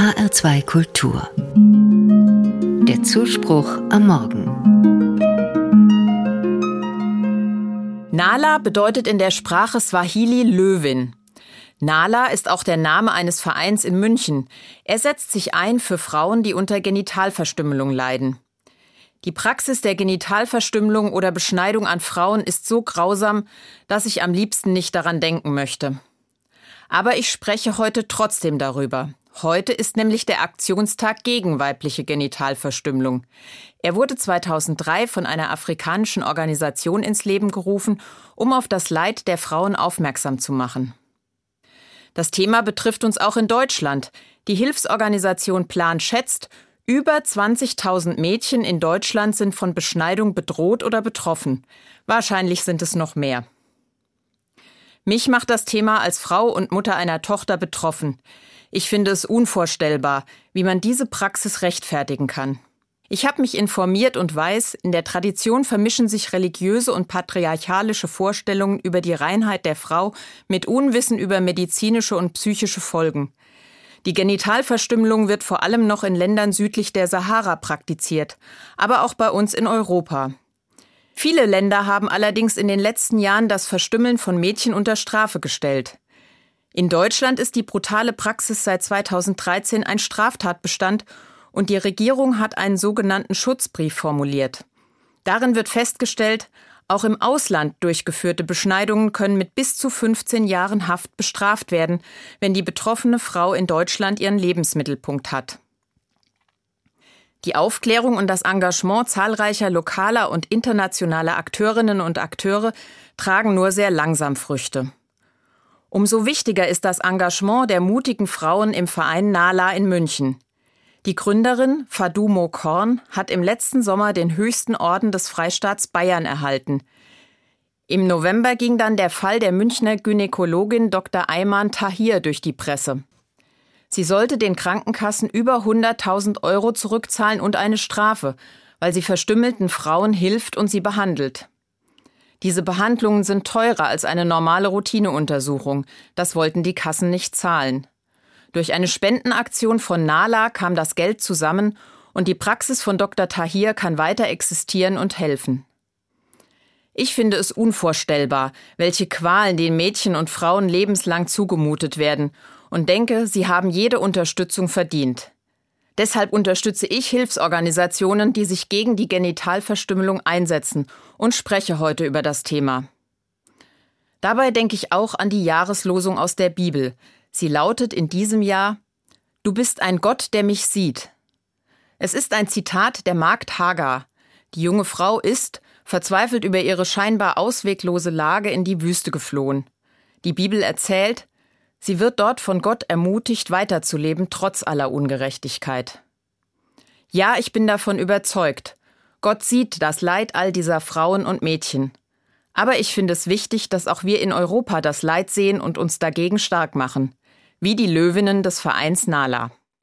HR2 Kultur. Der Zuspruch am Morgen. Nala bedeutet in der Sprache Swahili Löwin. Nala ist auch der Name eines Vereins in München. Er setzt sich ein für Frauen, die unter Genitalverstümmelung leiden. Die Praxis der Genitalverstümmelung oder Beschneidung an Frauen ist so grausam, dass ich am liebsten nicht daran denken möchte. Aber ich spreche heute trotzdem darüber. Heute ist nämlich der Aktionstag gegen weibliche Genitalverstümmelung. Er wurde 2003 von einer afrikanischen Organisation ins Leben gerufen, um auf das Leid der Frauen aufmerksam zu machen. Das Thema betrifft uns auch in Deutschland. Die Hilfsorganisation Plan schätzt, über 20.000 Mädchen in Deutschland sind von Beschneidung bedroht oder betroffen. Wahrscheinlich sind es noch mehr. Mich macht das Thema als Frau und Mutter einer Tochter betroffen. Ich finde es unvorstellbar, wie man diese Praxis rechtfertigen kann. Ich habe mich informiert und weiß, in der Tradition vermischen sich religiöse und patriarchalische Vorstellungen über die Reinheit der Frau mit Unwissen über medizinische und psychische Folgen. Die Genitalverstümmelung wird vor allem noch in Ländern südlich der Sahara praktiziert, aber auch bei uns in Europa. Viele Länder haben allerdings in den letzten Jahren das Verstümmeln von Mädchen unter Strafe gestellt. In Deutschland ist die brutale Praxis seit 2013 ein Straftatbestand und die Regierung hat einen sogenannten Schutzbrief formuliert. Darin wird festgestellt, auch im Ausland durchgeführte Beschneidungen können mit bis zu 15 Jahren Haft bestraft werden, wenn die betroffene Frau in Deutschland ihren Lebensmittelpunkt hat. Die Aufklärung und das Engagement zahlreicher lokaler und internationaler Akteurinnen und Akteure tragen nur sehr langsam Früchte. Umso wichtiger ist das Engagement der mutigen Frauen im Verein Nala in München. Die Gründerin Fadumo Korn hat im letzten Sommer den höchsten Orden des Freistaats Bayern erhalten. Im November ging dann der Fall der Münchner Gynäkologin Dr. Ayman Tahir durch die Presse. Sie sollte den Krankenkassen über 100.000 Euro zurückzahlen und eine Strafe, weil sie verstümmelten Frauen hilft und sie behandelt. Diese Behandlungen sind teurer als eine normale Routineuntersuchung. Das wollten die Kassen nicht zahlen. Durch eine Spendenaktion von Nala kam das Geld zusammen und die Praxis von Dr. Tahir kann weiter existieren und helfen. Ich finde es unvorstellbar, welche Qualen den Mädchen und Frauen lebenslang zugemutet werden und denke, sie haben jede Unterstützung verdient. Deshalb unterstütze ich Hilfsorganisationen, die sich gegen die Genitalverstümmelung einsetzen und spreche heute über das Thema. Dabei denke ich auch an die Jahreslosung aus der Bibel, Sie lautet in diesem Jahr Du bist ein Gott, der mich sieht. Es ist ein Zitat der Magd Hagar. Die junge Frau ist, verzweifelt über ihre scheinbar ausweglose Lage, in die Wüste geflohen. Die Bibel erzählt, sie wird dort von Gott ermutigt, weiterzuleben, trotz aller Ungerechtigkeit. Ja, ich bin davon überzeugt. Gott sieht das Leid all dieser Frauen und Mädchen. Aber ich finde es wichtig, dass auch wir in Europa das Leid sehen und uns dagegen stark machen wie die Löwinnen des Vereins Nala.